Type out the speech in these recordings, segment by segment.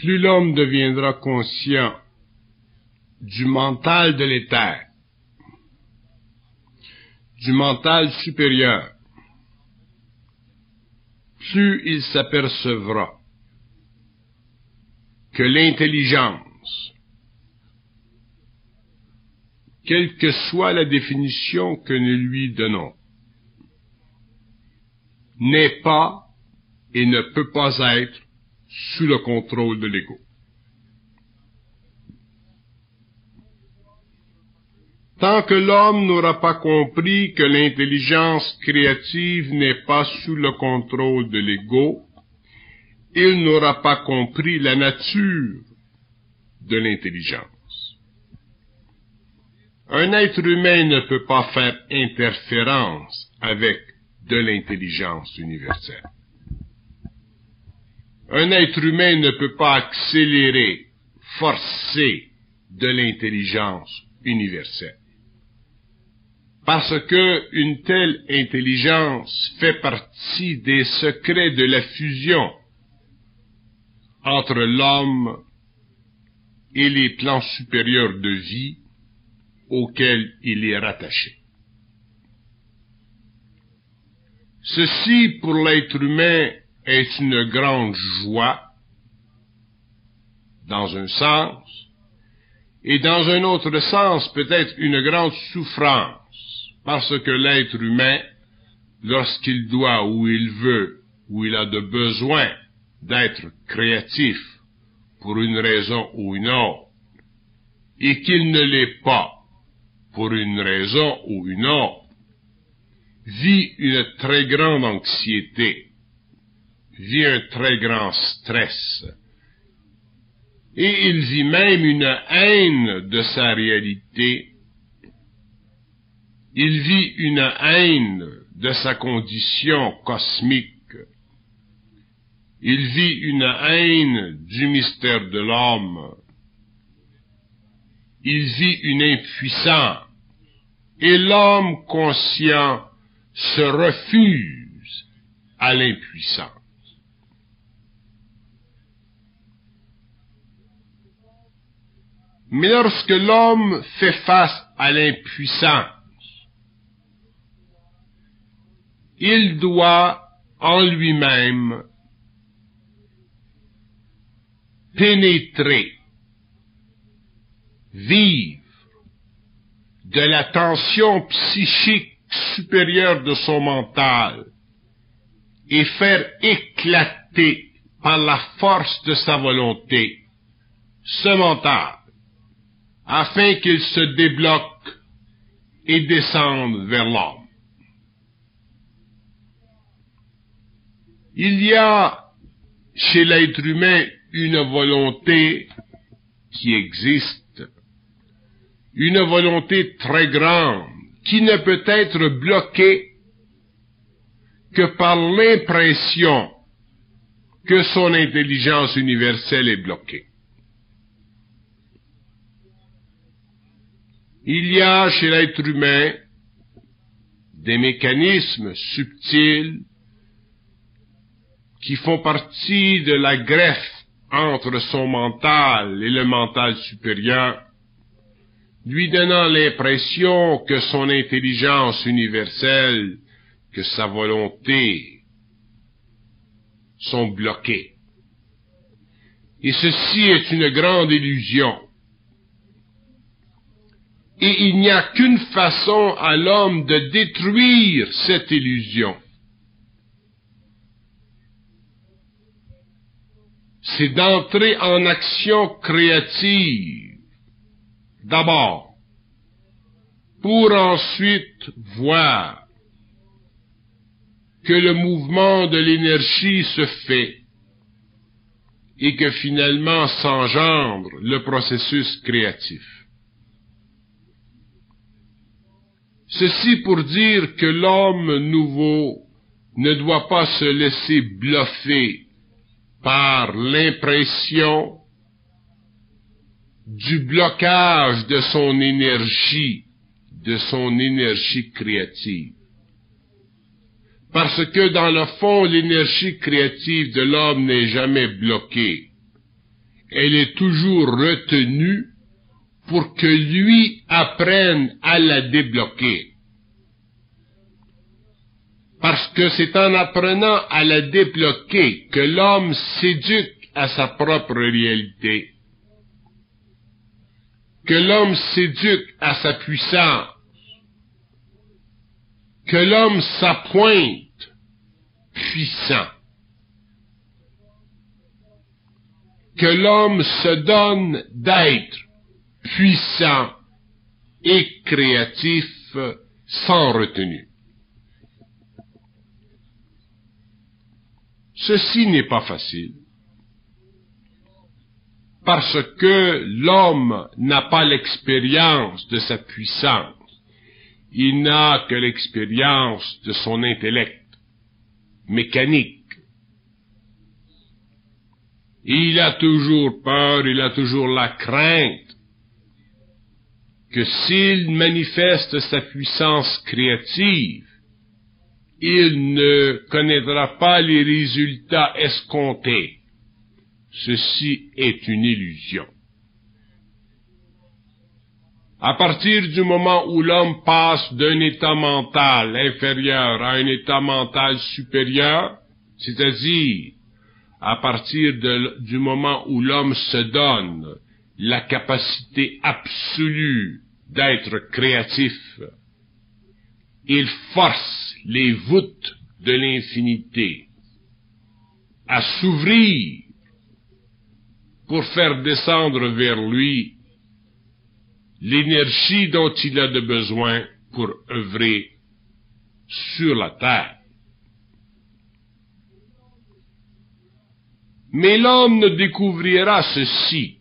plus l'homme deviendra conscient du mental de l'éther, du mental supérieur, plus il s'apercevra que l'intelligence, quelle que soit la définition que nous lui donnons, n'est pas et ne peut pas être sous le contrôle de l'ego. Tant que l'homme n'aura pas compris que l'intelligence créative n'est pas sous le contrôle de l'ego, il n'aura pas compris la nature de l'intelligence. Un être humain ne peut pas faire interférence avec de l'intelligence universelle. Un être humain ne peut pas accélérer, forcer de l'intelligence universelle. Parce que une telle intelligence fait partie des secrets de la fusion entre l'homme et les plans supérieurs de vie auxquels il est rattaché. Ceci, pour l'être humain, est une grande joie, dans un sens, et dans un autre sens, peut-être une grande souffrance, parce que l'être humain, lorsqu'il doit ou il veut, ou il a de besoin d'être créatif pour une raison ou une autre, et qu'il ne l'est pas pour une raison ou une autre, vit une très grande anxiété, vit un très grand stress, et il vit même une haine de sa réalité, il vit une haine de sa condition cosmique, il vit une haine du mystère de l'homme, il vit une impuissance, et l'homme conscient se refuse à l'impuissance. Mais lorsque l'homme fait face à l'impuissance, il doit en lui-même pénétrer, vivre de la tension psychique supérieure de son mental et faire éclater par la force de sa volonté ce mental afin qu'il se débloque et descende vers l'homme. Il y a chez l'être humain une volonté qui existe, une volonté très grande qui ne peut être bloquée que par l'impression que son intelligence universelle est bloquée. Il y a chez l'être humain des mécanismes subtils qui font partie de la greffe entre son mental et le mental supérieur, lui donnant l'impression que son intelligence universelle, que sa volonté sont bloquées. Et ceci est une grande illusion. Et il n'y a qu'une façon à l'homme de détruire cette illusion. C'est d'entrer en action créative, d'abord, pour ensuite voir que le mouvement de l'énergie se fait et que finalement s'engendre le processus créatif. Ceci pour dire que l'homme nouveau ne doit pas se laisser bluffer par l'impression du blocage de son énergie, de son énergie créative. Parce que dans le fond, l'énergie créative de l'homme n'est jamais bloquée. elle est toujours retenue pour que lui apprenne à la débloquer. Parce que c'est en apprenant à la débloquer que l'homme s'éduque à sa propre réalité, que l'homme s'éduque à sa puissance, que l'homme s'appointe puissant, que l'homme se donne d'être puissant et créatif sans retenue. Ceci n'est pas facile parce que l'homme n'a pas l'expérience de sa puissance, il n'a que l'expérience de son intellect mécanique. Il a toujours peur, il a toujours la crainte que s'il manifeste sa puissance créative, il ne connaîtra pas les résultats escomptés. Ceci est une illusion. À partir du moment où l'homme passe d'un état mental inférieur à un état mental supérieur, c'est-à-dire à partir du moment où l'homme se donne la capacité absolue d'être créatif, il force les voûtes de l'infinité à s'ouvrir pour faire descendre vers lui l'énergie dont il a de besoin pour œuvrer sur la terre. Mais l'homme ne découvrira ceci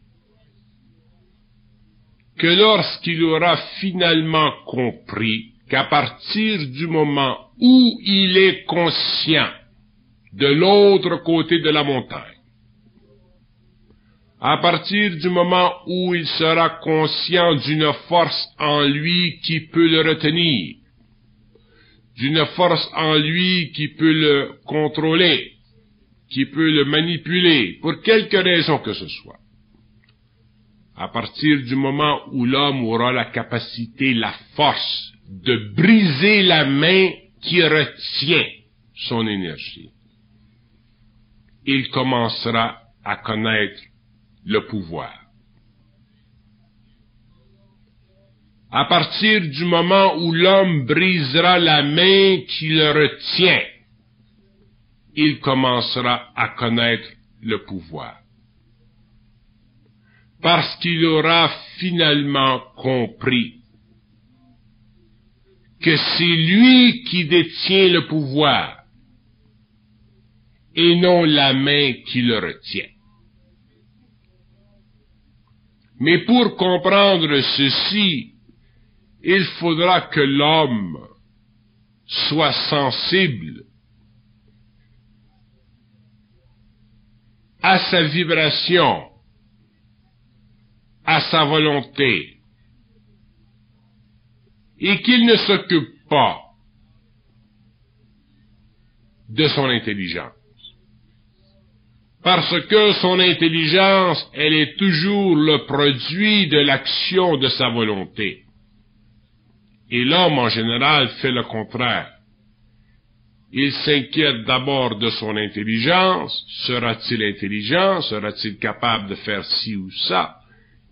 que lorsqu'il aura finalement compris qu'à partir du moment où il est conscient de l'autre côté de la montagne, à partir du moment où il sera conscient d'une force en lui qui peut le retenir, d'une force en lui qui peut le contrôler, qui peut le manipuler, pour quelque raison que ce soit. À partir du moment où l'homme aura la capacité, la force de briser la main qui retient son énergie, il commencera à connaître le pouvoir. À partir du moment où l'homme brisera la main qui le retient, il commencera à connaître le pouvoir. Parce qu'il aura finalement compris que c'est lui qui détient le pouvoir et non la main qui le retient. Mais pour comprendre ceci, il faudra que l'homme soit sensible à sa vibration, à sa volonté, et qu'il ne s'occupe pas de son intelligence. Parce que son intelligence, elle est toujours le produit de l'action de sa volonté. Et l'homme en général fait le contraire. Il s'inquiète d'abord de son intelligence, sera-t-il intelligent, sera-t-il capable de faire ci ou ça,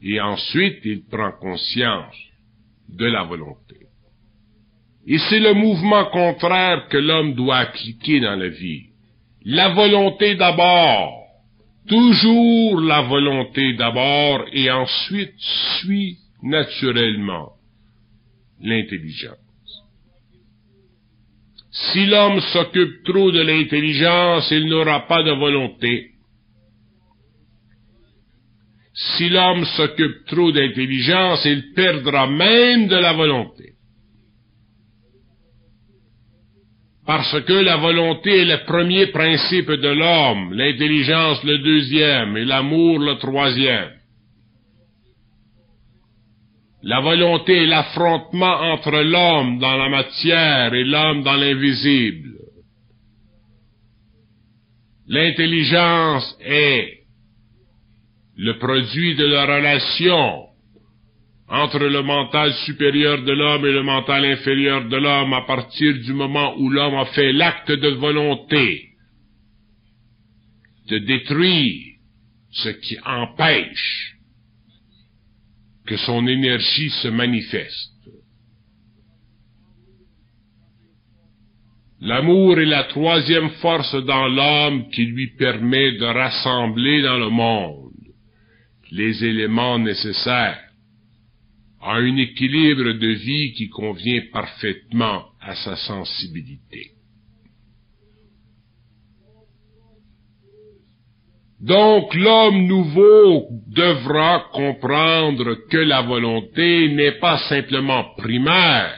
et ensuite il prend conscience de la volonté. Et c'est le mouvement contraire que l'homme doit appliquer dans la vie. La volonté d'abord, toujours la volonté d'abord, et ensuite suit naturellement l'intelligence. Si l'homme s'occupe trop de l'intelligence, il n'aura pas de volonté. Si l'homme s'occupe trop d'intelligence, il perdra même de la volonté. Parce que la volonté est le premier principe de l'homme, l'intelligence le deuxième et l'amour le troisième. La volonté est l'affrontement entre l'homme dans la matière et l'homme dans l'invisible. L'intelligence est le produit de la relation entre le mental supérieur de l'homme et le mental inférieur de l'homme à partir du moment où l'homme a fait l'acte de volonté de détruire ce qui empêche que son énergie se manifeste. L'amour est la troisième force dans l'homme qui lui permet de rassembler dans le monde les éléments nécessaires à un équilibre de vie qui convient parfaitement à sa sensibilité. Donc l'homme nouveau devra comprendre que la volonté n'est pas simplement primaire,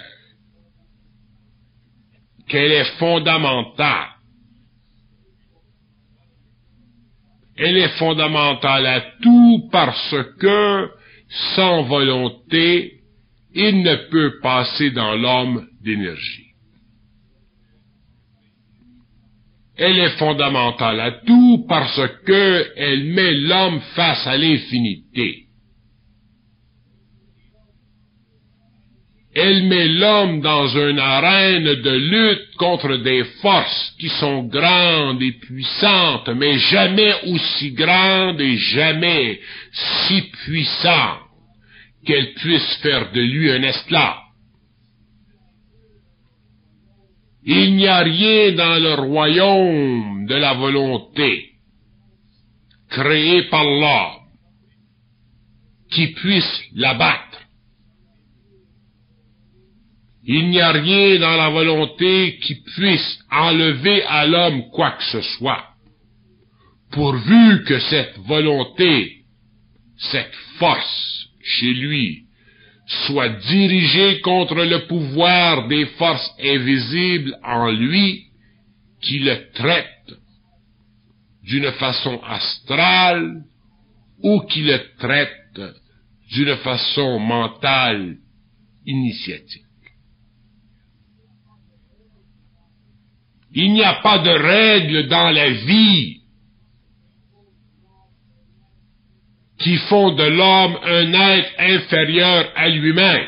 qu'elle est fondamentale. Elle est fondamentale à tout parce que, sans volonté, il ne peut passer dans l'homme d'énergie. Elle est fondamentale à tout parce que elle met l'homme face à l'infinité. Elle met l'homme dans une arène de lutte contre des forces qui sont grandes et puissantes, mais jamais aussi grandes et jamais si puissantes qu'elles puissent faire de lui un esclave. Il n'y a rien dans le royaume de la volonté créé par l'homme qui puisse l'abattre. Il n'y a rien dans la volonté qui puisse enlever à l'homme quoi que ce soit, pourvu que cette volonté, cette force chez lui, soit dirigé contre le pouvoir des forces invisibles en lui qui le traitent d'une façon astrale ou qui le traitent d'une façon mentale initiatique. Il n'y a pas de règles dans la vie qui font de l'homme un être inférieur à lui-même.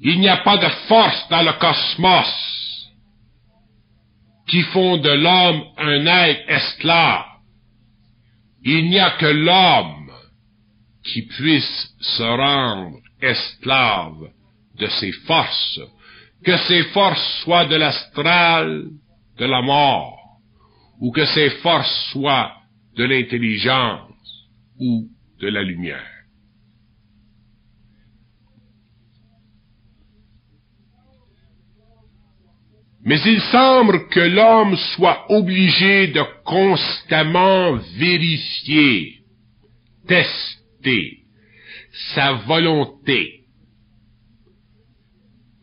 Il n'y a pas de force dans le cosmos qui font de l'homme un être esclave. Il n'y a que l'homme qui puisse se rendre esclave de ses forces, que ces forces soient de l'astral, de la mort, ou que ces forces soient de l'intelligence ou de la lumière. Mais il semble que l'homme soit obligé de constamment vérifier, tester sa volonté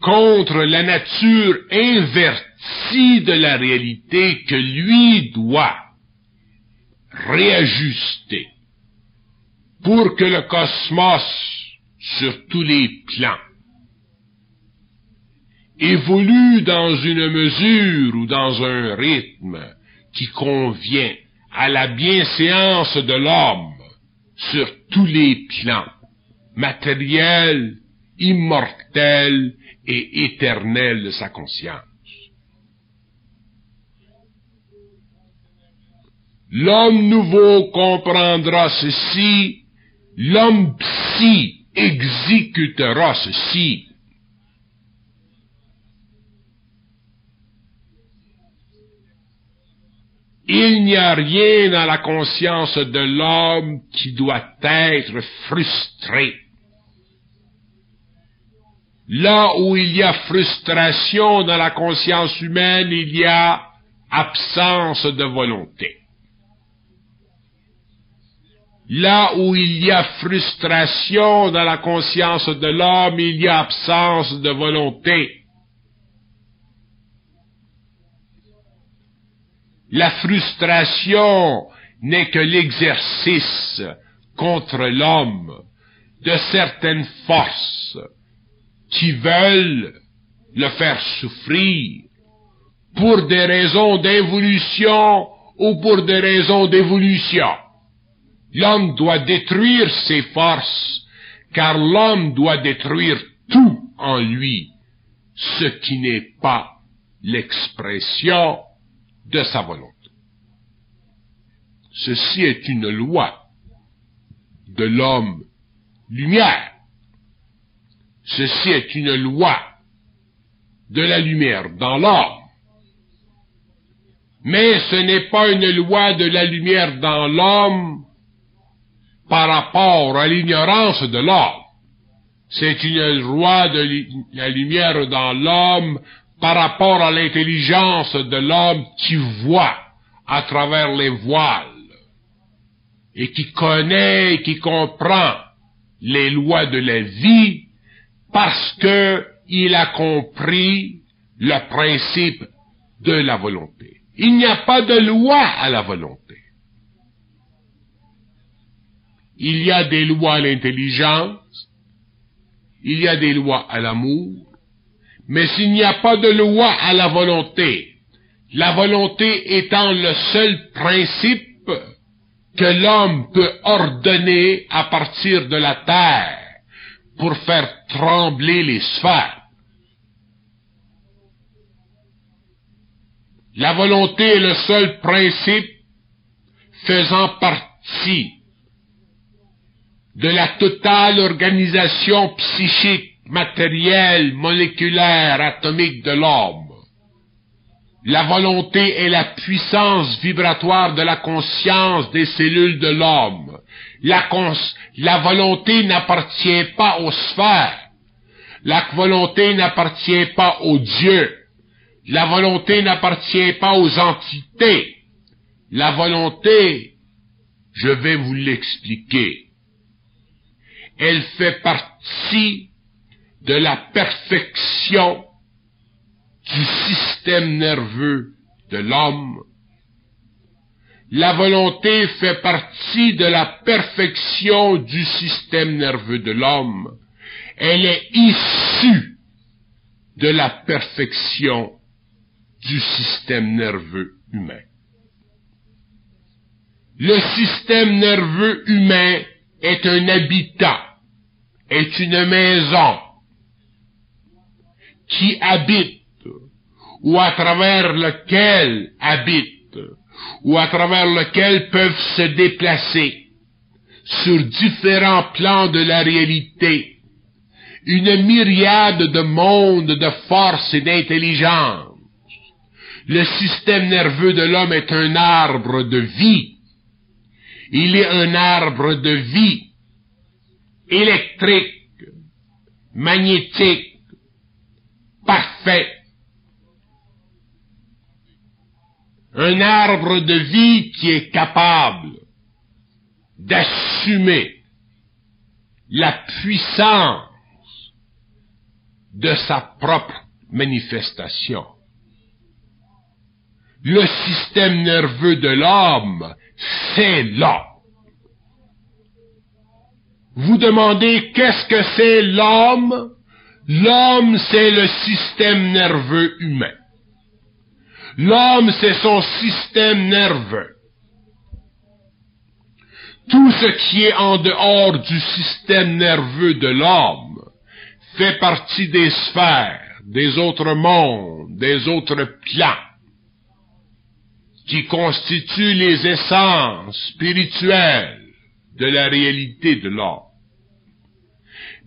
contre la nature invertie de la réalité que lui doit réajuster pour que le cosmos, sur tous les plans, évolue dans une mesure ou dans un rythme qui convient à la bienséance de l'homme sur tous les plans, matériels, immortels et éternels de sa conscience. L'homme nouveau comprendra ceci, l'homme psy exécutera ceci. Il n'y a rien dans la conscience de l'homme qui doit être frustré. Là où il y a frustration dans la conscience humaine, il y a absence de volonté. Là où il y a frustration dans la conscience de l'homme, il y a absence de volonté. La frustration n'est que l'exercice contre l'homme de certaines forces qui veulent le faire souffrir pour des raisons d'involution ou pour des raisons d'évolution. L'homme doit détruire ses forces, car l'homme doit détruire tout en lui, ce qui n'est pas l'expression de sa volonté. Ceci est une loi de l'homme lumière. Ceci est une loi de la lumière dans l'homme. Mais ce n'est pas une loi de la lumière dans l'homme par rapport à l'ignorance de l'homme. C'est une loi de la lumière dans l'homme par rapport à l'intelligence de l'homme qui voit à travers les voiles et qui connaît et qui comprend les lois de la vie parce que il a compris le principe de la volonté. Il n'y a pas de loi à la volonté. Il y a des lois à l'intelligence, il y a des lois à l'amour, mais s'il n'y a pas de loi à la volonté, la volonté étant le seul principe que l'homme peut ordonner à partir de la terre pour faire trembler les sphères. La volonté est le seul principe faisant partie de la totale organisation psychique, matérielle, moléculaire, atomique de l'homme. La volonté est la puissance vibratoire de la conscience des cellules de l'homme. La, la volonté n'appartient pas aux sphères. La volonté n'appartient pas aux dieux. La volonté n'appartient pas aux entités. La volonté, je vais vous l'expliquer, elle fait partie de la perfection du système nerveux de l'homme. La volonté fait partie de la perfection du système nerveux de l'homme. Elle est issue de la perfection du système nerveux humain. Le système nerveux humain est un habitat, est une maison qui habite ou à travers lequel habite ou à travers lequel peuvent se déplacer sur différents plans de la réalité une myriade de mondes de force et d'intelligence le système nerveux de l'homme est un arbre de vie. Il est un arbre de vie électrique, magnétique, parfait. Un arbre de vie qui est capable d'assumer la puissance de sa propre manifestation le système nerveux de l'homme, c'est l'homme. Vous demandez qu'est-ce que c'est l'homme? L'homme, c'est le système nerveux humain. L'homme, c'est son système nerveux. Tout ce qui est en dehors du système nerveux de l'homme fait partie des sphères, des autres mondes, des autres plans qui constituent les essences spirituelles de la réalité de l'homme.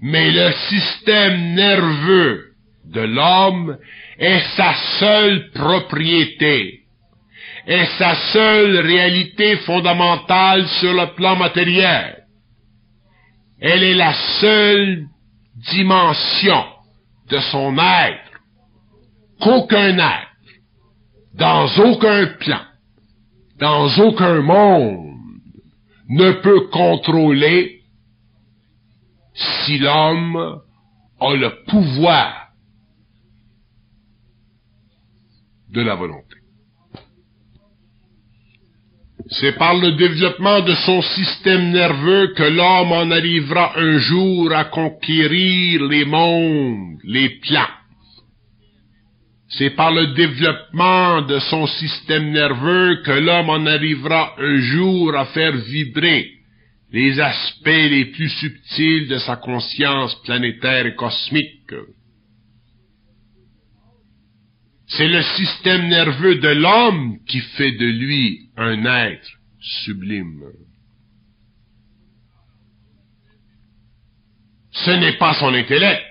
Mais le système nerveux de l'homme est sa seule propriété, est sa seule réalité fondamentale sur le plan matériel. Elle est la seule dimension de son être qu'aucun être, dans aucun plan, dans aucun monde ne peut contrôler si l'homme a le pouvoir C'est par le développement de son système nerveux que l'homme en arrivera un jour à conquérir les mondes, les plans. C'est par le développement de son système nerveux que l'homme en arrivera un jour à faire vibrer les aspects les plus subtils de sa conscience planétaire et cosmique. C'est le système nerveux de l'homme qui fait de lui un être sublime. Ce n'est pas son intellect,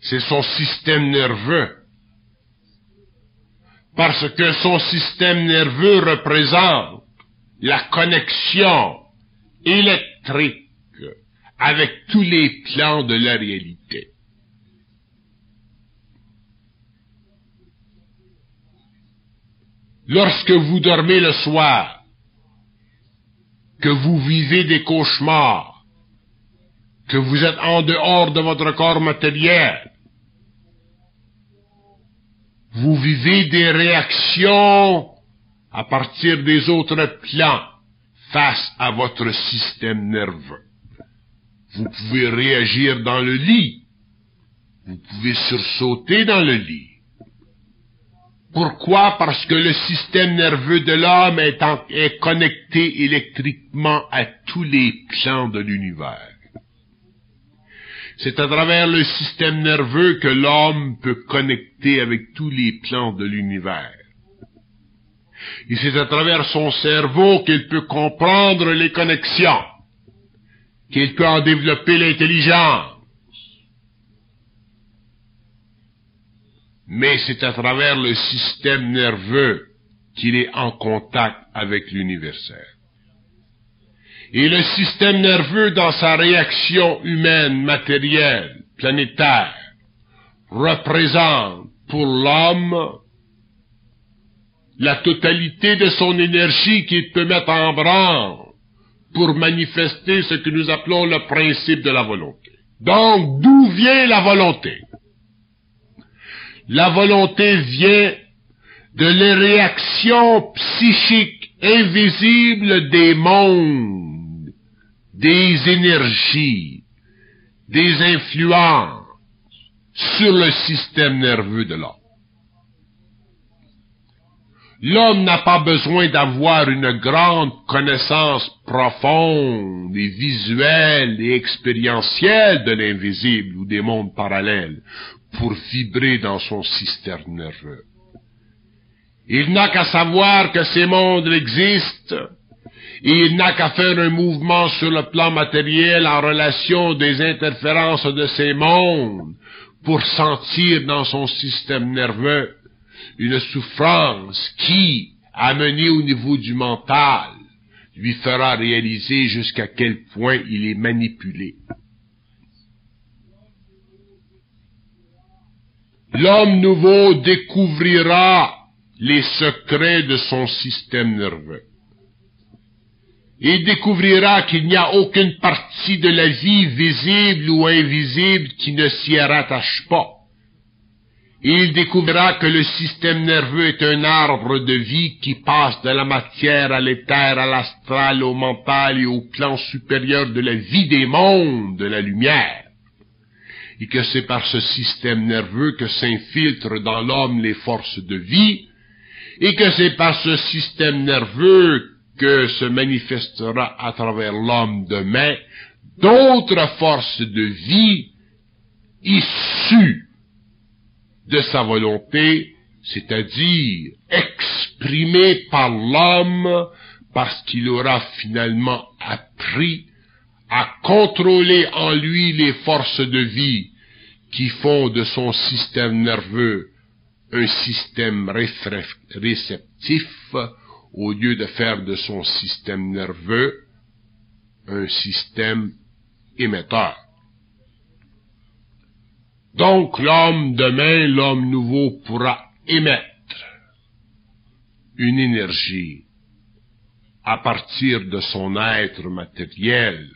c'est son système nerveux. Parce que son système nerveux représente la connexion électrique avec tous les plans de la réalité. Lorsque vous dormez le soir, que vous vivez des cauchemars, que vous êtes en dehors de votre corps matériel, vous vivez des réactions à partir des autres plans face à votre système nerveux. Vous pouvez réagir dans le lit. Vous pouvez sursauter dans le lit. Pourquoi? Parce que le système nerveux de l'homme est, connecté électriquement à tous les plans de l'univers. C'est à travers le système nerveux que l'homme peut connecter avec tous les plans de l'univers. Et c'est à travers son cerveau qu'il peut comprendre les connexions, qu'il peut en développer l'intelligence. Mais c'est à travers le système nerveux qu'il est en contact avec l'universel. Et le système nerveux, dans sa réaction humaine, matérielle, planétaire, représente pour l'homme la totalité de son énergie qu'il peut mettre en branle pour manifester ce que nous appelons le principe de la volonté. Donc, d'où vient la volonté? La volonté vient de les réactions psychiques invisibles des mondes, des énergies, des influences sur le système nerveux de l'homme. L'homme n'a pas besoin d'avoir une grande connaissance profonde et visuelle et expérientielle de l'invisible ou des mondes parallèles pour vibrer dans son système nerveux. Il n'a qu'à savoir que ces mondes existent et il n'a qu'à faire un mouvement sur le plan matériel en relation des interférences de ces mondes pour sentir dans son système nerveux une souffrance qui, amenée au niveau du mental, lui fera réaliser jusqu'à quel point il est manipulé. L'homme nouveau découvrira les secrets de son système nerveux. Il découvrira qu'il n'y a aucune partie de la vie visible ou invisible qui ne s'y rattache pas il découvrira que le système nerveux est un arbre de vie qui passe de la matière à l'éther, à l'astral, au mental et au plan supérieur de la vie des mondes, de la lumière. Et que c'est par ce système nerveux que s'infiltrent dans l'homme les forces de vie, et que c'est par ce système nerveux que se manifestera à travers l'homme demain d'autres forces de vie issues de sa volonté, c'est-à-dire exprimée par l'homme parce qu'il aura finalement appris à contrôler en lui les forces de vie qui font de son système nerveux un système réceptif au lieu de faire de son système nerveux un système émetteur. Donc l'homme demain, l'homme nouveau pourra émettre une énergie à partir de son être matériel,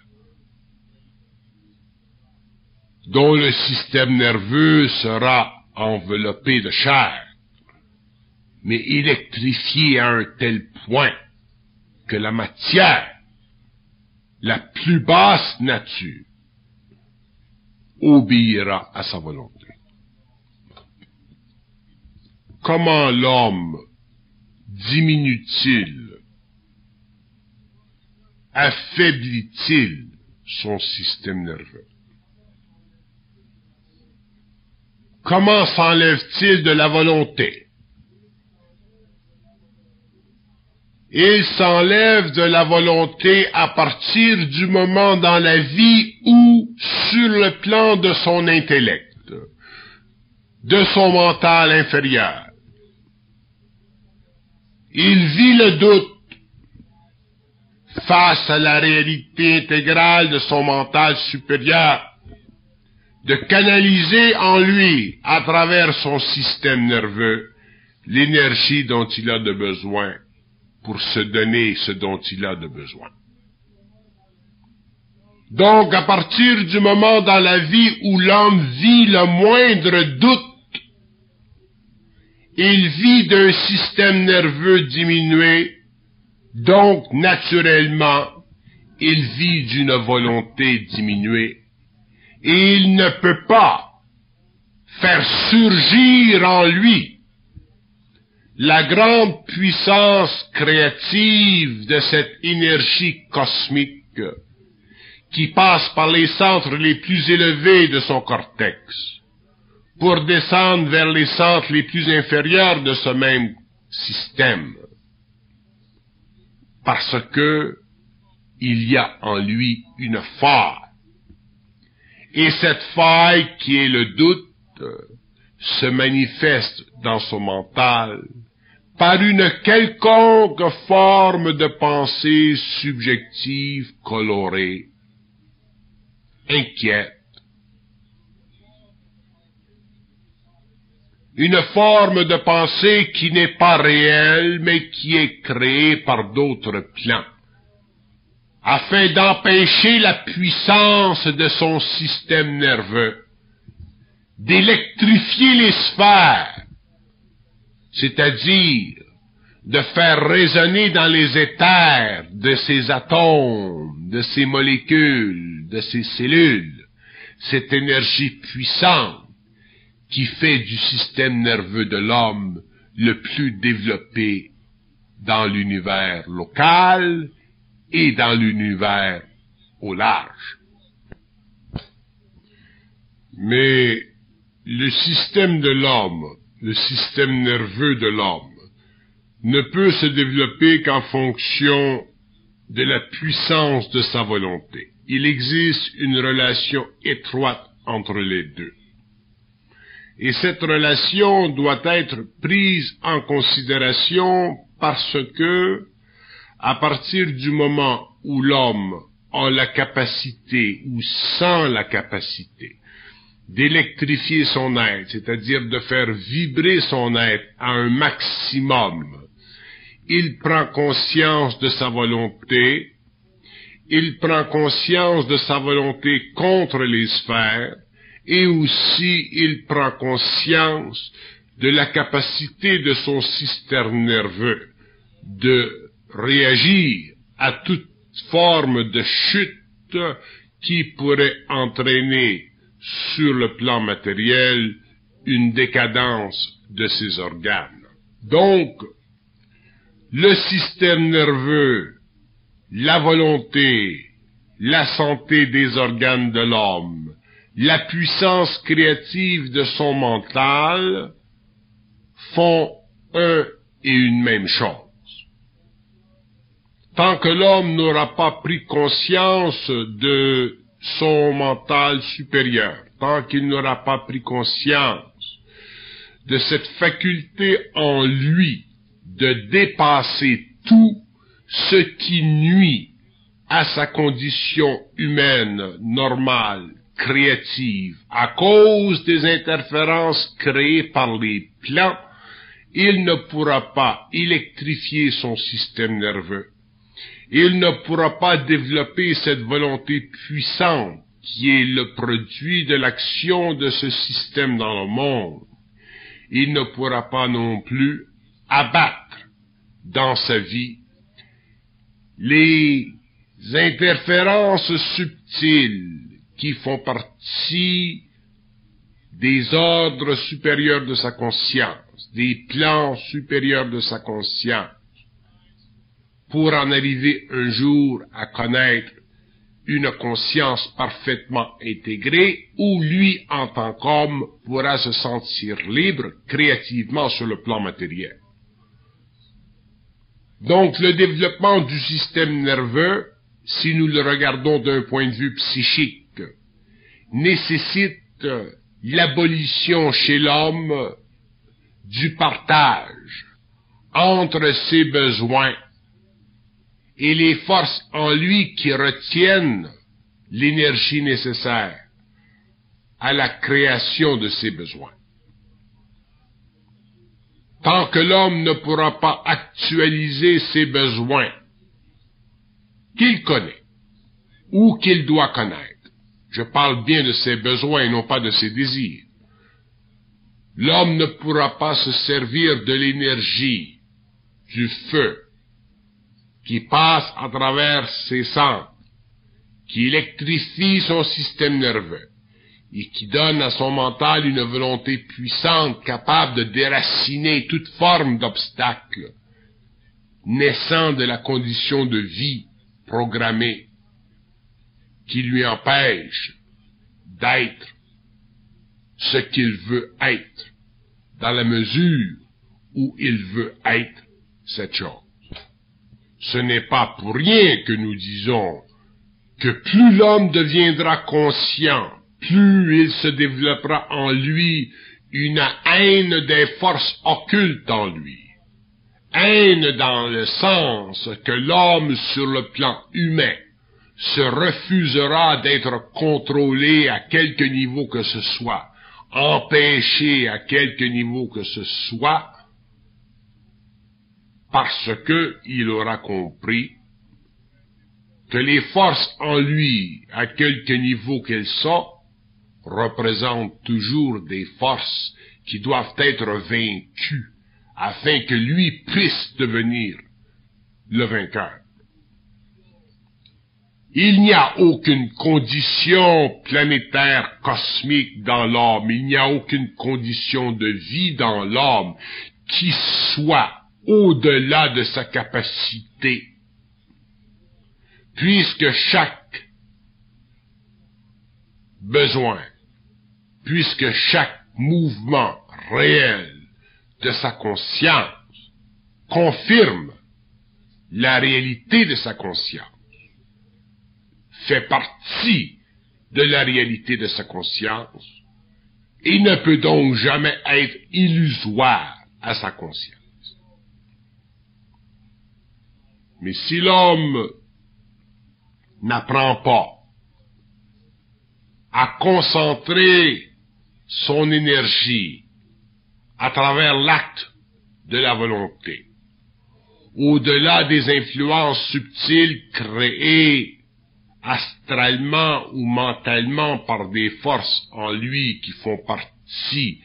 dont le système nerveux sera enveloppé de chair, mais électrifié à un tel point que la matière, la plus basse nature, obéira à sa volonté. Comment l'homme diminue-t-il? Affaiblit-il son système nerveux? Comment s'enlève-t-il de la volonté? Il s'enlève de la volonté à partir du moment dans la vie où, sur le plan de son intellect, de son mental inférieur, il vit le doute face à la réalité intégrale de son mental supérieur, de canaliser en lui, à travers son système nerveux, l'énergie dont il a de besoin pour se donner ce dont il a de besoin. Donc, à partir du moment dans la vie où l'homme vit le moindre doute, il vit d'un système nerveux diminué, donc naturellement, il vit d'une volonté diminuée, il ne peut pas faire surgir en lui la grande puissance créative de cette énergie cosmique qui passe par les centres les plus élevés de son cortex pour descendre vers les centres les plus inférieurs de ce même système. Parce que il y a en lui une faille. Et cette faille qui est le doute se manifeste dans son mental par une quelconque forme de pensée subjective colorée, inquiète, une forme de pensée qui n'est pas réelle, mais qui est créée par d'autres plans, afin d'empêcher la puissance de son système nerveux, d'électrifier les sphères, c'est-à-dire de faire résonner dans les éthers de ces atomes, de ces molécules, de ces cellules, cette énergie puissante qui fait du système nerveux de l'homme le plus développé dans l'univers local et dans l'univers au large. Mais le système de l'homme le système nerveux de l'homme ne peut se développer qu'en fonction de la puissance de sa volonté. Il existe une relation étroite entre les deux. Et cette relation doit être prise en considération parce que, à partir du moment où l'homme a la capacité ou sent la capacité d'électrifier son être, c'est-à-dire de faire vibrer son être à un maximum. Il prend conscience de sa volonté, il prend conscience de sa volonté contre les sphères, et aussi il prend conscience de la capacité de son système nerveux de réagir à toute forme de chute qui pourrait entraîner sur le plan matériel une décadence de ses organes. Donc, le système nerveux, la volonté, la santé des organes de l'homme, la puissance créative de son mental font un et une même chose. Tant que l'homme n'aura pas pris conscience de son mental supérieur, tant qu'il n'aura pas pris conscience de cette faculté en lui de dépasser tout ce qui nuit à sa condition humaine normale, créative, à cause des interférences créées par les plans, il ne pourra pas électrifier son système nerveux il ne pourra pas développer cette volonté puissante qui est le produit de l'action de ce système dans le monde. Il ne pourra pas non plus abattre dans sa vie les interférences subtiles qui font partie des ordres supérieurs de sa conscience, des plans supérieurs de sa conscience, pour en arriver un jour à connaître une conscience parfaitement intégrée où lui, en tant qu'homme, pourra se sentir libre créativement sur le plan matériel. Donc le développement du système nerveux, si nous le regardons d'un point de vue psychique, nécessite l'abolition chez l'homme du partage entre ses besoins et les forces en lui qui retiennent l'énergie nécessaire à la création de ses besoins. Tant que l'homme ne pourra pas actualiser ses besoins qu'il connaît ou qu'il doit connaître, je parle bien de ses besoins et non pas de ses désirs, l'homme ne pourra pas se servir de l'énergie du feu qui passe à travers ses centres, qui électrifie son système nerveux et qui donne à son mental une volonté puissante capable de déraciner toute forme d'obstacle naissant de la condition de vie programmée qui lui empêche d'être ce qu'il veut être dans la mesure où il veut être cette chose. Ce n'est pas pour rien que nous disons que plus l'homme deviendra conscient, plus il se développera en lui une haine des forces occultes en lui. Haine dans le sens que l'homme sur le plan humain se refusera d'être contrôlé à quelque niveau que ce soit, empêché à quelque niveau que ce soit, parce que il aura compris que les forces en lui, à quelque niveau qu'elles soient, représentent toujours des forces qui doivent être vaincues afin que lui puisse devenir le vainqueur. Il n'y a aucune condition planétaire cosmique dans l'homme, il n'y a aucune condition de vie dans l'homme qui soit au-delà de sa capacité, puisque chaque besoin, puisque chaque mouvement réel de sa conscience confirme la réalité de sa conscience, fait partie de la réalité de sa conscience, et ne peut donc jamais être illusoire à sa conscience. Mais si l'homme n'apprend pas à concentrer son énergie à travers l'acte de la volonté, au-delà des influences subtiles créées astralement ou mentalement par des forces en lui qui font partie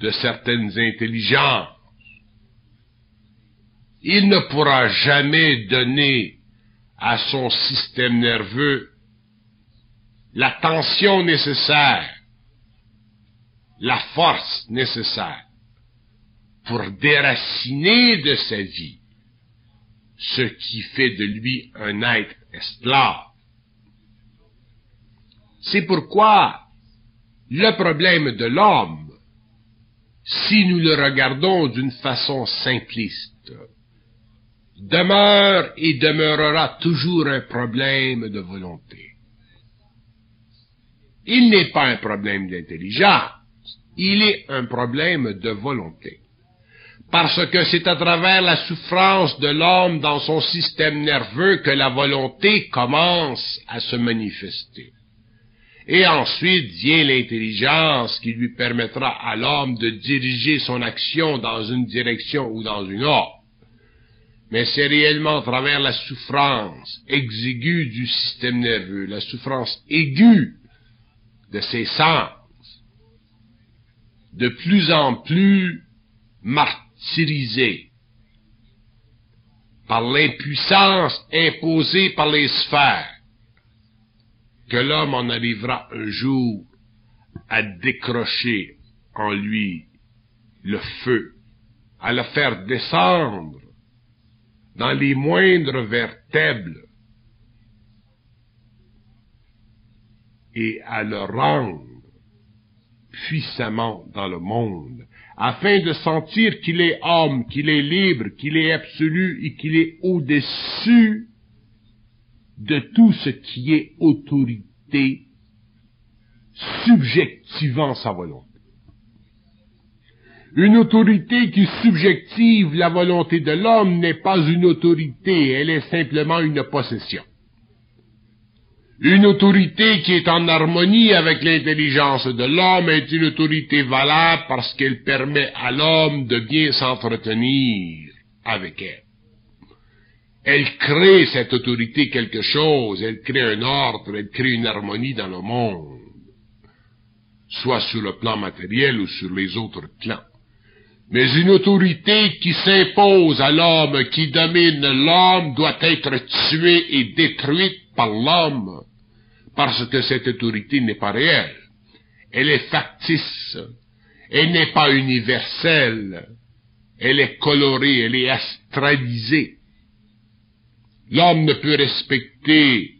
de certaines intelligences, il ne pourra jamais donner à son système nerveux la tension nécessaire, la force nécessaire pour déraciner de sa vie ce qui fait de lui un être esclave. C'est pourquoi le problème de l'homme, si nous le regardons d'une façon simpliste, demeure et demeurera toujours un problème de volonté. Il n'est pas un problème d'intelligence, il est un problème de volonté. Parce que c'est à travers la souffrance de l'homme dans son système nerveux que la volonté commence à se manifester. Et ensuite vient l'intelligence qui lui permettra à l'homme de diriger son action dans une direction ou dans une autre mais c'est réellement à travers la souffrance exiguë du système nerveux, la souffrance aiguë de ses sens, de plus en plus martyrisée par l'impuissance imposée par les sphères, que l'homme en arrivera un jour à décrocher en lui le feu, à le faire descendre dans les moindres vertèbres et à le rendre puissamment dans le monde, afin de sentir qu'il est homme, qu'il est libre, qu'il est absolu et qu'il est au-dessus de tout ce qui est autorité subjectivant sa volonté. Une autorité qui subjective la volonté de l'homme n'est pas une autorité, elle est simplement une possession. Une autorité qui est en harmonie avec l'intelligence de l'homme est une autorité valable parce qu'elle permet à l'homme de bien s'entretenir avec elle. Elle crée cette autorité quelque chose, elle crée un ordre, elle crée une harmonie dans le monde, soit sur le plan matériel ou sur les autres plans. Mais une autorité qui s'impose à l'homme, qui domine l'homme, doit être tuée et détruite par l'homme parce que cette autorité n'est pas réelle. Elle est factice. Elle n'est pas universelle. Elle est colorée, elle est astralisée. L'homme ne peut respecter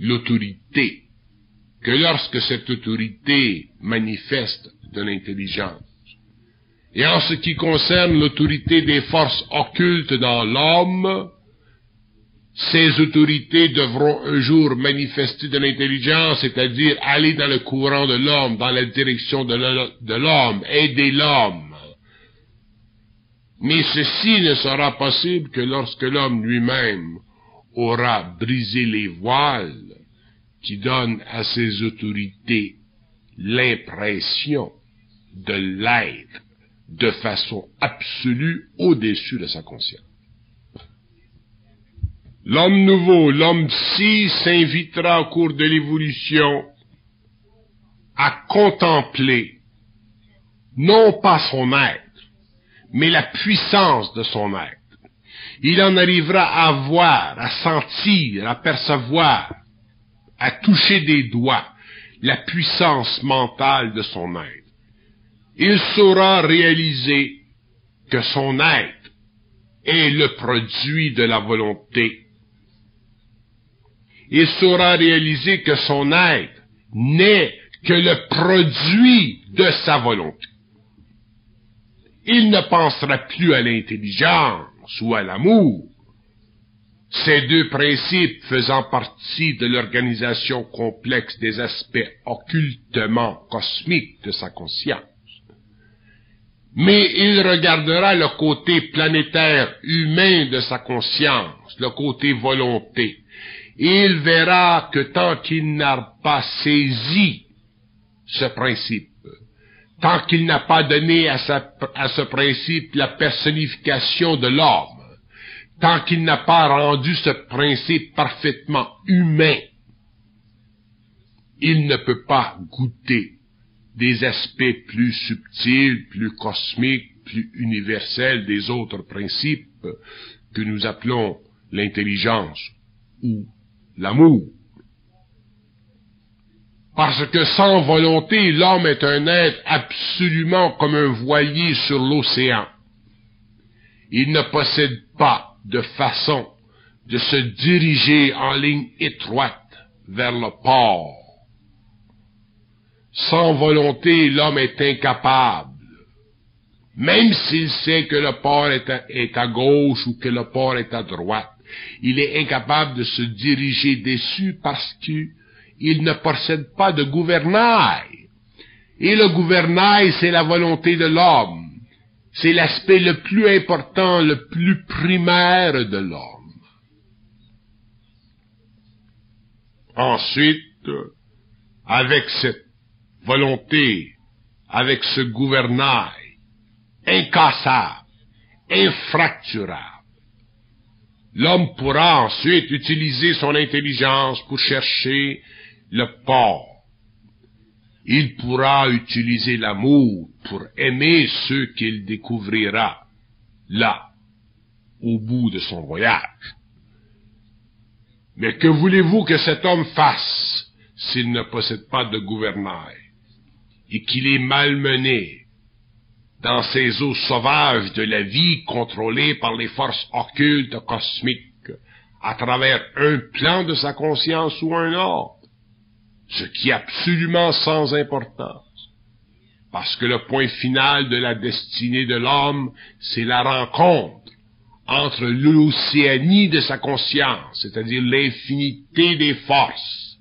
l'autorité que lorsque cette autorité manifeste de l'intelligence. Et en ce qui concerne l'autorité des forces occultes dans l'homme, ces autorités devront un jour manifester de l'intelligence, c'est-à-dire aller dans le courant de l'homme, dans la direction de l'homme, aider l'homme. Mais ceci ne sera possible que lorsque l'homme lui-même aura brisé les voiles qui donnent à ces autorités l'impression de l'être de façon absolue au-dessus de sa conscience. L'homme nouveau, l'homme psy, s'invitera au cours de l'évolution à contempler non pas son être, mais la puissance de son être. Il en arrivera à voir, à sentir, à percevoir, à toucher des doigts la puissance mentale de son être. Il saura réaliser que son être est le produit de la volonté il saura réaliser que son être n'est que le produit de sa volonté. Il ne pensera plus à l'intelligence ou à l'amour, ces deux principes faisant partie de l'organisation complexe des aspects occultement cosmiques de sa conscience. Mais il regardera le côté planétaire humain de sa conscience, le côté volonté, il verra que tant qu'il n'a pas saisi ce principe, tant qu'il n'a pas donné à, ce principe la personnification de l'homme, tant qu'il n'a pas rendu ce principe parfaitement humain, il ne peut pas goûter des aspects plus subtils, plus cosmiques, plus universels des autres principes que nous appelons l'intelligence ou l'amour. Parce que sans volonté, l'homme est un être absolument comme un voilier sur l'océan. Il ne possède pas de façon de se diriger en ligne étroite vers le port. Sans volonté, l'homme est incapable, même s'il sait que le port est à, gauche ou que le port est à droite, il est incapable de se diriger dessus parce qu'il ne possède pas de gouvernail. Et le gouvernail, c'est la volonté de l'homme. C'est l'aspect le plus important, le plus primaire de l'homme. Ensuite, avec cette volonté, avec ce gouvernail, incassable, infracturable, L'homme pourra ensuite utiliser son intelligence pour chercher le port. Il pourra utiliser l'amour pour aimer ceux qu'il découvrira là, au bout de son voyage. Mais que voulez-vous que cet homme fasse s'il ne possède pas de gouvernail? Et qu'il est malmené dans ces eaux sauvages de la vie contrôlées par les forces occultes cosmiques, à travers un plan de sa conscience ou un autre, ce qui est absolument sans importance. Parce que le point final de la destinée de l'homme, c'est la rencontre entre l'océanie de sa conscience, c'est-à-dire l'infinité des forces,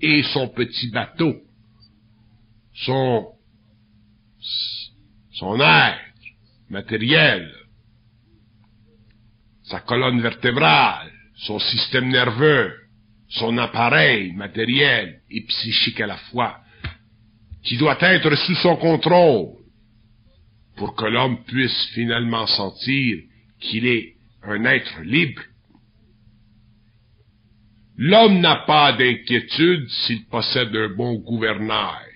et son petit bateau, son, son être matériel, sa colonne vertébrale, son système nerveux, son appareil matériel et psychique à la fois, qui doit être sous son contrôle pour que l'homme puisse finalement sentir qu'il est un être libre. L'homme n'a pas d'inquiétude s'il possède un bon gouvernail,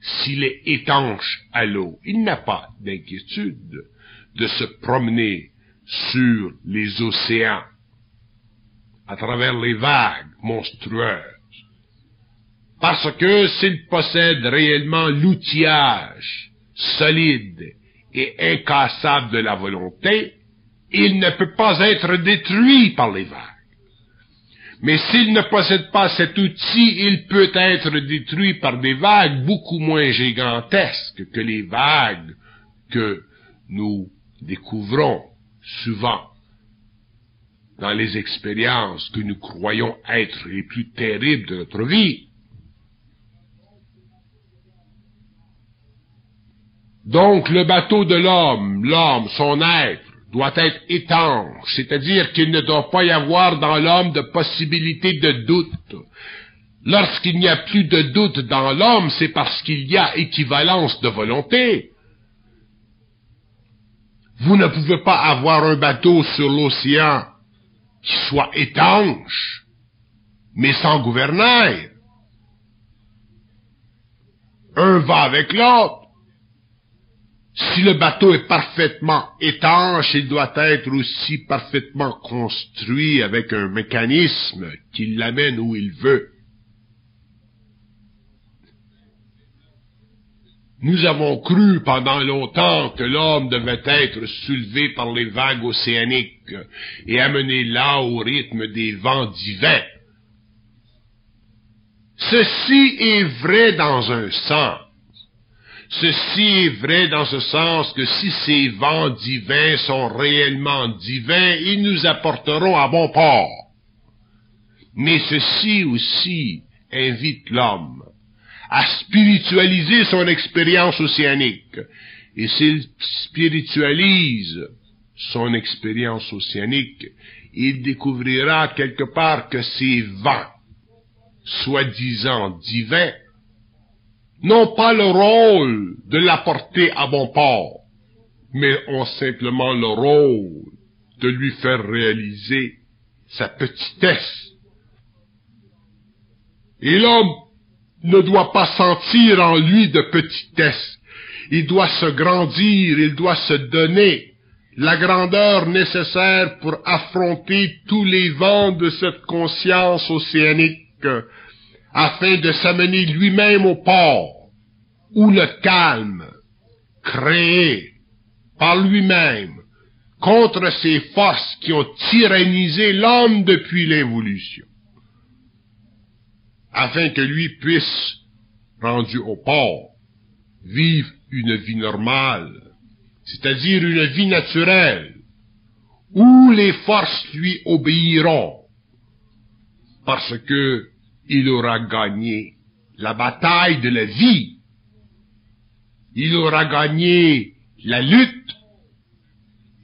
s'il est étanche à l'eau. Il n'a pas d'inquiétude de se promener sur les océans, à travers les vagues monstrueuses. Parce que s'il possède réellement l'outillage solide et incassable de la volonté, il ne peut pas être détruit par les vagues. Mais s'il ne possède pas cet outil, il peut être détruit par des vagues beaucoup moins gigantesques que les vagues que nous découvrons souvent dans les expériences que nous croyons être les plus terribles de notre vie. Donc le bateau de l'homme, l'homme, son être, doit être étanche, c'est-à-dire qu'il ne doit pas y avoir dans l'homme de possibilité de doute. Lorsqu'il n'y a plus de doute dans l'homme, c'est parce qu'il y a équivalence de volonté. Vous ne pouvez pas avoir un bateau sur l'océan qui soit étanche, mais sans gouvernail. Un va avec l'autre. Si le bateau est parfaitement étanche, il doit être aussi parfaitement construit avec un mécanisme qui l'amène où il veut. Nous avons cru pendant longtemps que l'homme devait être soulevé par les vagues océaniques et amené là au rythme des vents divins. Ceci est vrai dans un sens. Ceci est vrai dans ce sens que si ces vents divins sont réellement divins, ils nous apporteront à bon port. Mais ceci aussi invite l'homme à spiritualiser son expérience océanique. Et s'il spiritualise son expérience océanique, il découvrira quelque part que ces vents, soi-disant divins, n'ont pas le rôle de l'apporter à bon port, mais ont simplement le rôle de lui faire réaliser sa petitesse. Et l'homme ne doit pas sentir en lui de petitesse. Il doit se grandir, il doit se donner la grandeur nécessaire pour affronter tous les vents de cette conscience océanique, afin de s'amener lui-même au port, où le calme, créé par lui-même, contre ces forces qui ont tyrannisé l'homme depuis l'évolution, afin que lui puisse, rendu au port, vivre une vie normale, c'est-à-dire une vie naturelle, où les forces lui obéiront, parce que il aura gagné la bataille de la vie. Il aura gagné la lutte.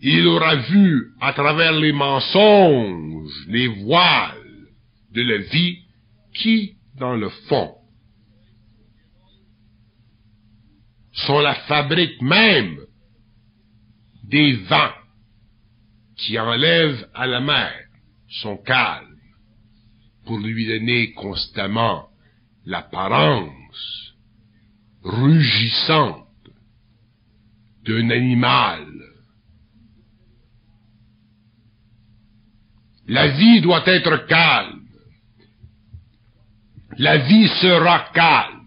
Il aura vu à travers les mensonges, les voiles de la vie qui, dans le fond, sont la fabrique même des vents qui enlèvent à la mer son calme pour lui donner constamment l'apparence rugissante d'un animal. La vie doit être calme. La vie sera calme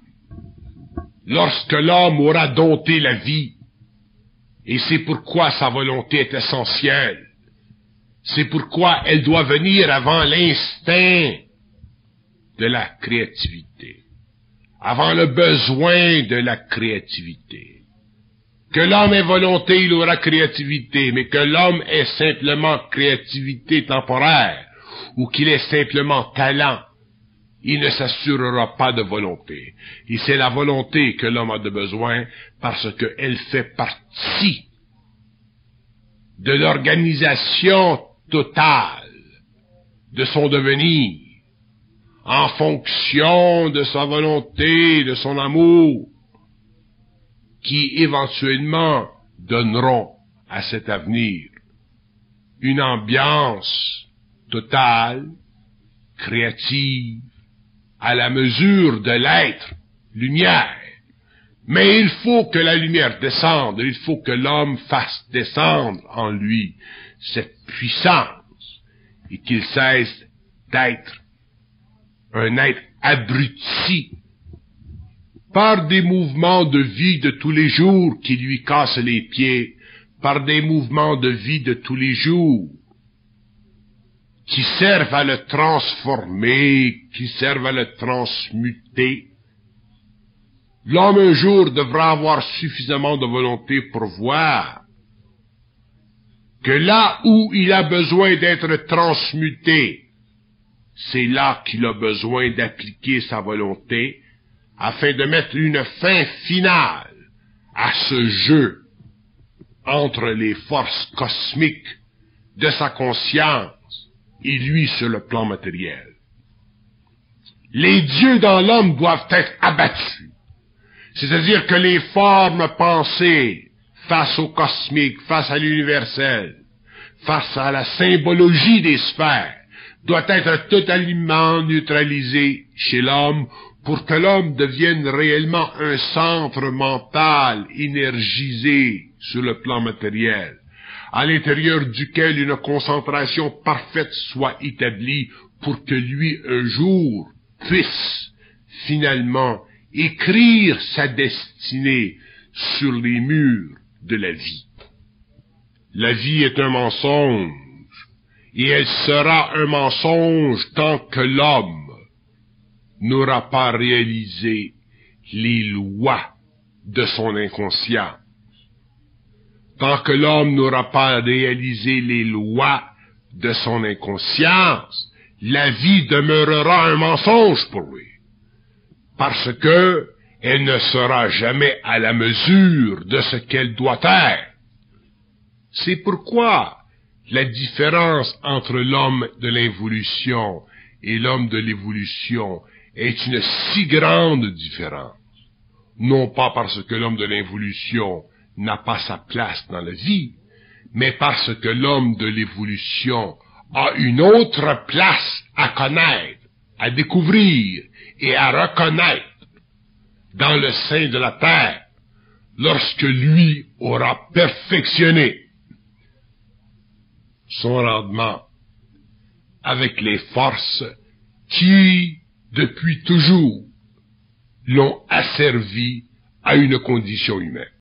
lorsque l'homme aura dompté la vie Et c'est pourquoi sa volonté est essentielle. C'est pourquoi elle doit venir avant l'instinct de la créativité, avant le besoin de la créativité. Que l'homme ait volonté, il aura créativité, mais que l'homme ait simplement créativité temporaire, ou qu'il ait simplement talent, il ne s'assurera pas de volonté. Et c'est la volonté que l'homme a de besoin parce qu'elle fait partie de l'organisation totale de son devenir en fonction de sa volonté, de son amour, qui éventuellement donneront à cet avenir une ambiance totale, créative, à la mesure de l'être, lumière. Mais il faut que la lumière descende, il faut que l'homme fasse descendre en lui cette puissance et qu'il cesse d'être un être abruti par des mouvements de vie de tous les jours qui lui cassent les pieds, par des mouvements de vie de tous les jours qui servent à le transformer, qui servent à le transmuter. L'homme un jour devra avoir suffisamment de volonté pour voir que là où il a besoin d'être transmuté, c'est là qu'il a besoin d'appliquer sa volonté afin de mettre une fin finale à ce jeu entre les forces cosmiques de sa conscience et lui sur le plan matériel. Les dieux dans l'homme doivent être abattus. C'est-à-dire que les formes pensées face au cosmique, face à l'universel, face à la symbologie des sphères, doivent être totalement neutralisées chez l'homme pour que l'homme devienne réellement un centre mental énergisé sur le plan matériel à l'intérieur duquel une concentration parfaite soit établie pour que lui un jour puisse finalement écrire sa destinée sur les murs de la vie. La vie est un mensonge, et elle sera un mensonge tant que l'homme n'aura pas réalisé les lois de son inconscient tant que l'homme n'aura pas réalisé les lois de son inconscience, la vie demeurera un mensonge pour lui. Parce que elle ne sera jamais à la mesure de ce qu'elle doit être. C'est pourquoi la différence entre l'homme de l'involution et l'homme de l'évolution est une si grande différence. Non pas parce que l'homme de l'involution n'a pas sa place dans la vie, mais parce que l'homme de l'évolution a une autre place à connaître, à découvrir et à reconnaître dans le sein de la terre lorsque lui aura perfectionné son rendement avec les forces qui, depuis toujours, l'ont asservi à une condition humaine.